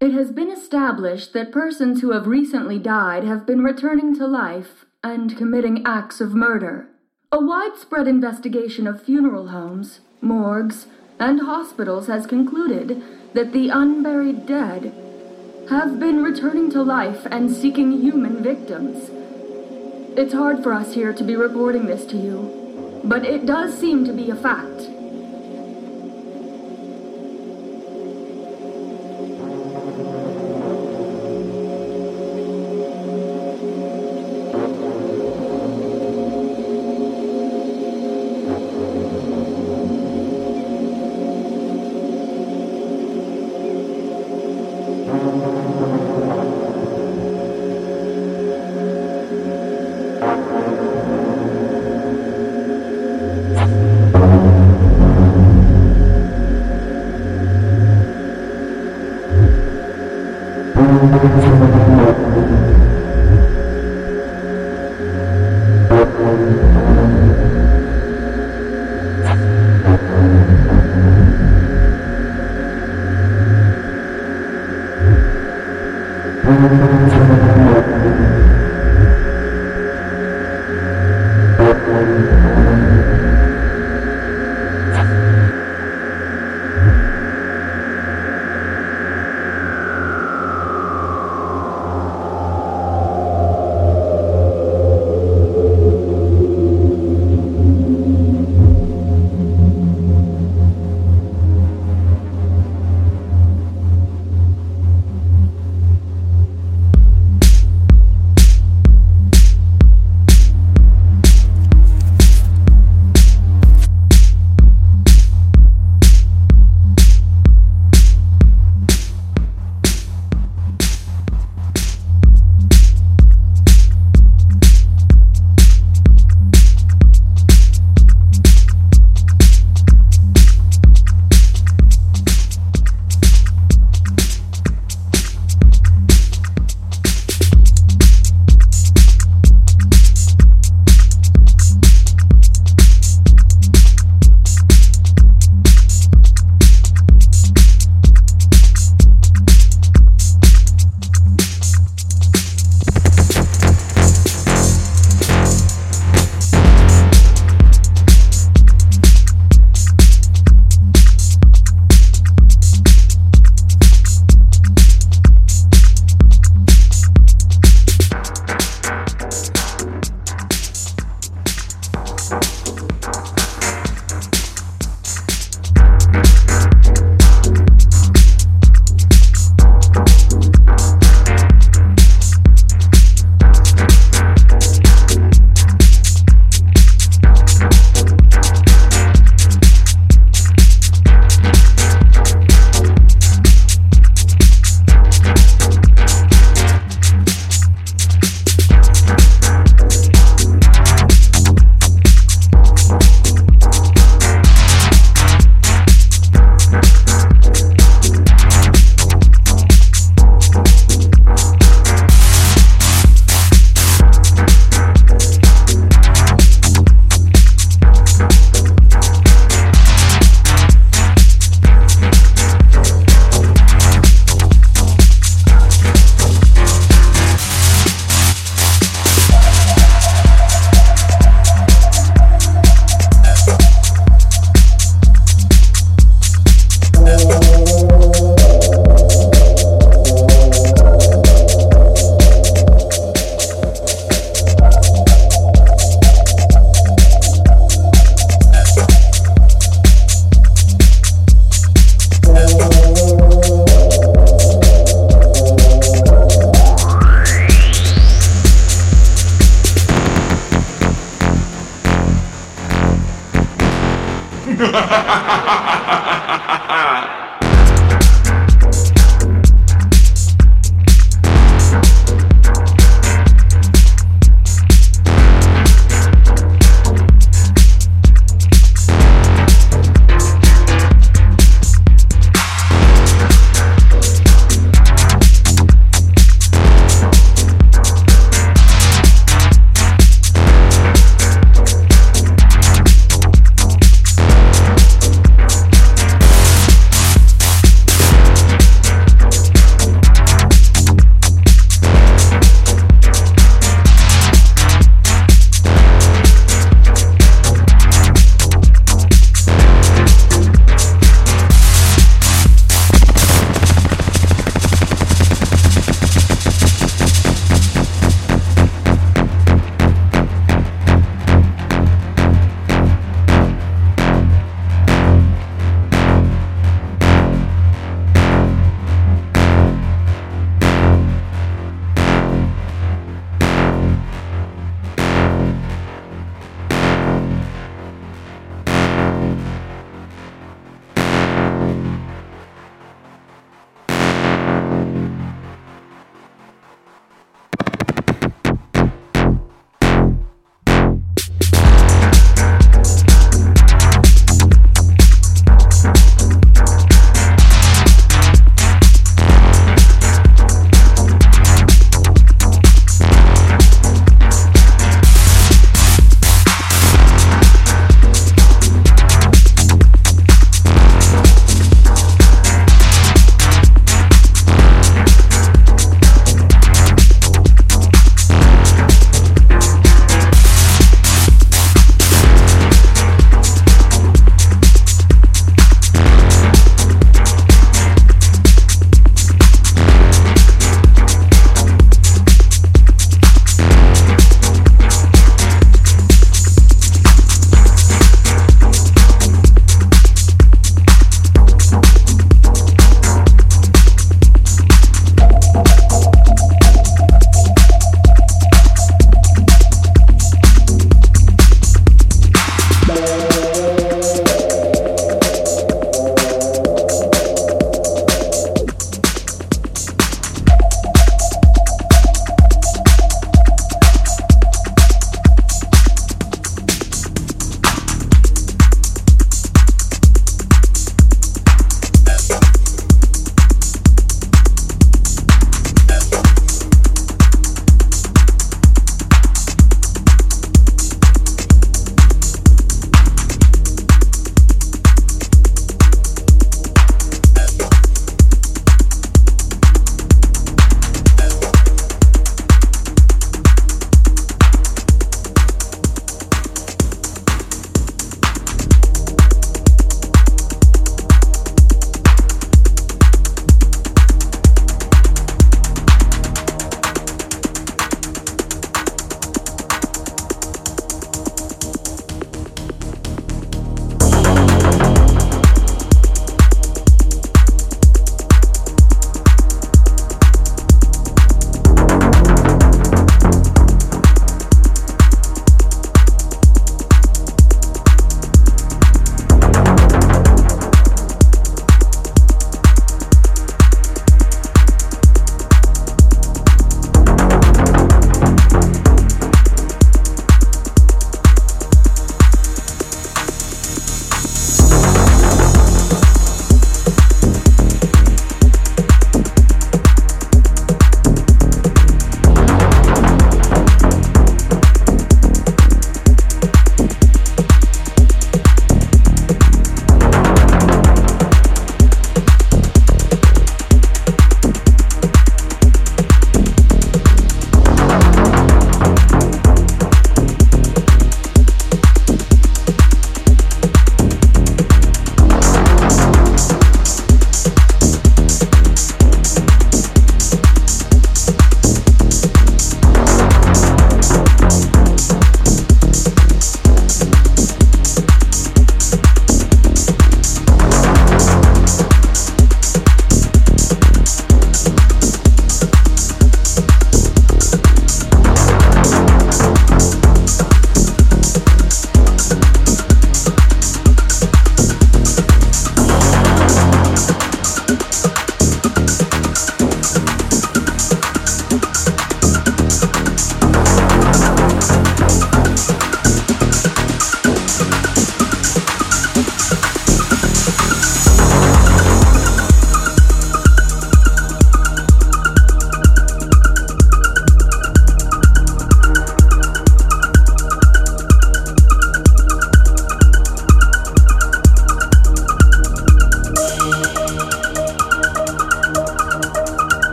It has been established that persons who have recently died have been returning to life and committing acts of murder. A widespread investigation of funeral homes, morgues, and hospitals has concluded that the unburied dead have been returning to life and seeking human victims. It's hard for us here to be reporting this to you, but it does seem to be a fact.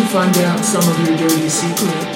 To find out some of your dirty secrets.